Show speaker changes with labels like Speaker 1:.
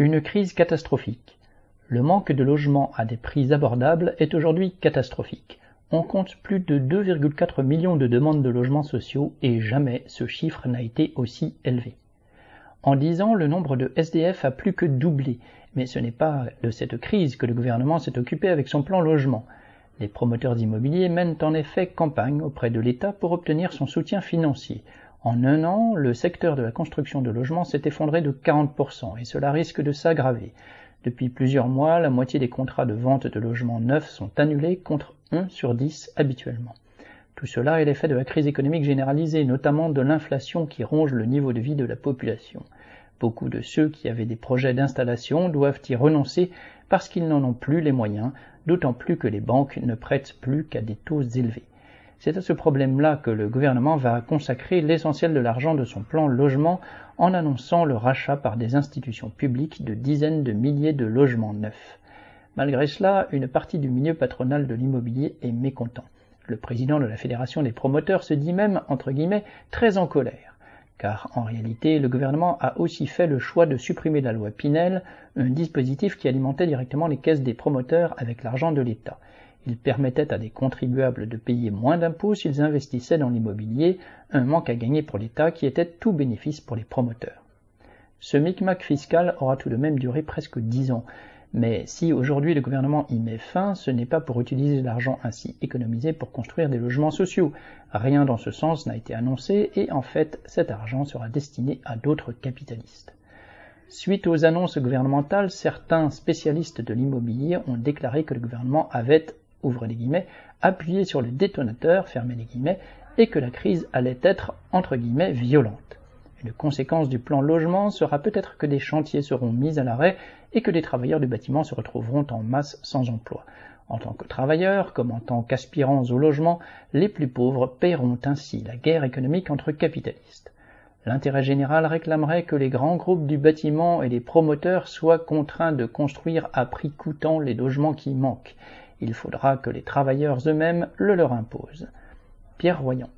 Speaker 1: Une crise catastrophique. Le manque de logements à des prix abordables est aujourd'hui catastrophique. On compte plus de 2,4 millions de demandes de logements sociaux et jamais ce chiffre n'a été aussi élevé. En dix ans, le nombre de SDF a plus que doublé, mais ce n'est pas de cette crise que le gouvernement s'est occupé avec son plan logement. Les promoteurs immobiliers mènent en effet campagne auprès de l'État pour obtenir son soutien financier. En un an, le secteur de la construction de logements s'est effondré de 40% et cela risque de s'aggraver. Depuis plusieurs mois, la moitié des contrats de vente de logements neufs sont annulés contre 1 sur 10 habituellement. Tout cela est l'effet de la crise économique généralisée, notamment de l'inflation qui ronge le niveau de vie de la population. Beaucoup de ceux qui avaient des projets d'installation doivent y renoncer parce qu'ils n'en ont plus les moyens, d'autant plus que les banques ne prêtent plus qu'à des taux élevés. C'est à ce problème-là que le gouvernement va consacrer l'essentiel de l'argent de son plan logement en annonçant le rachat par des institutions publiques de dizaines de milliers de logements neufs. Malgré cela, une partie du milieu patronal de l'immobilier est mécontent. Le président de la Fédération des promoteurs se dit même, entre guillemets, très en colère. Car en réalité, le gouvernement a aussi fait le choix de supprimer la loi Pinel, un dispositif qui alimentait directement les caisses des promoteurs avec l'argent de l'État. Il permettait à des contribuables de payer moins d'impôts s'ils investissaient dans l'immobilier, un manque à gagner pour l'État qui était tout bénéfice pour les promoteurs. Ce micmac fiscal aura tout de même duré presque dix ans, mais si aujourd'hui le gouvernement y met fin, ce n'est pas pour utiliser l'argent ainsi économisé pour construire des logements sociaux. Rien dans ce sens n'a été annoncé et en fait cet argent sera destiné à d'autres capitalistes. Suite aux annonces gouvernementales, certains spécialistes de l'immobilier ont déclaré que le gouvernement avait ouvre les guillemets, sur le détonateur, fermez les guillemets, et que la crise allait être, entre guillemets, violente. Une conséquence du plan logement sera peut-être que des chantiers seront mis à l'arrêt et que des travailleurs du bâtiment se retrouveront en masse sans emploi. En tant que travailleurs, comme en tant qu'aspirants au logement, les plus pauvres paieront ainsi la guerre économique entre capitalistes. L'intérêt général réclamerait que les grands groupes du bâtiment et les promoteurs soient contraints de construire à prix coûtant les logements qui manquent, il faudra que les travailleurs eux-mêmes le leur imposent. Pierre Royan.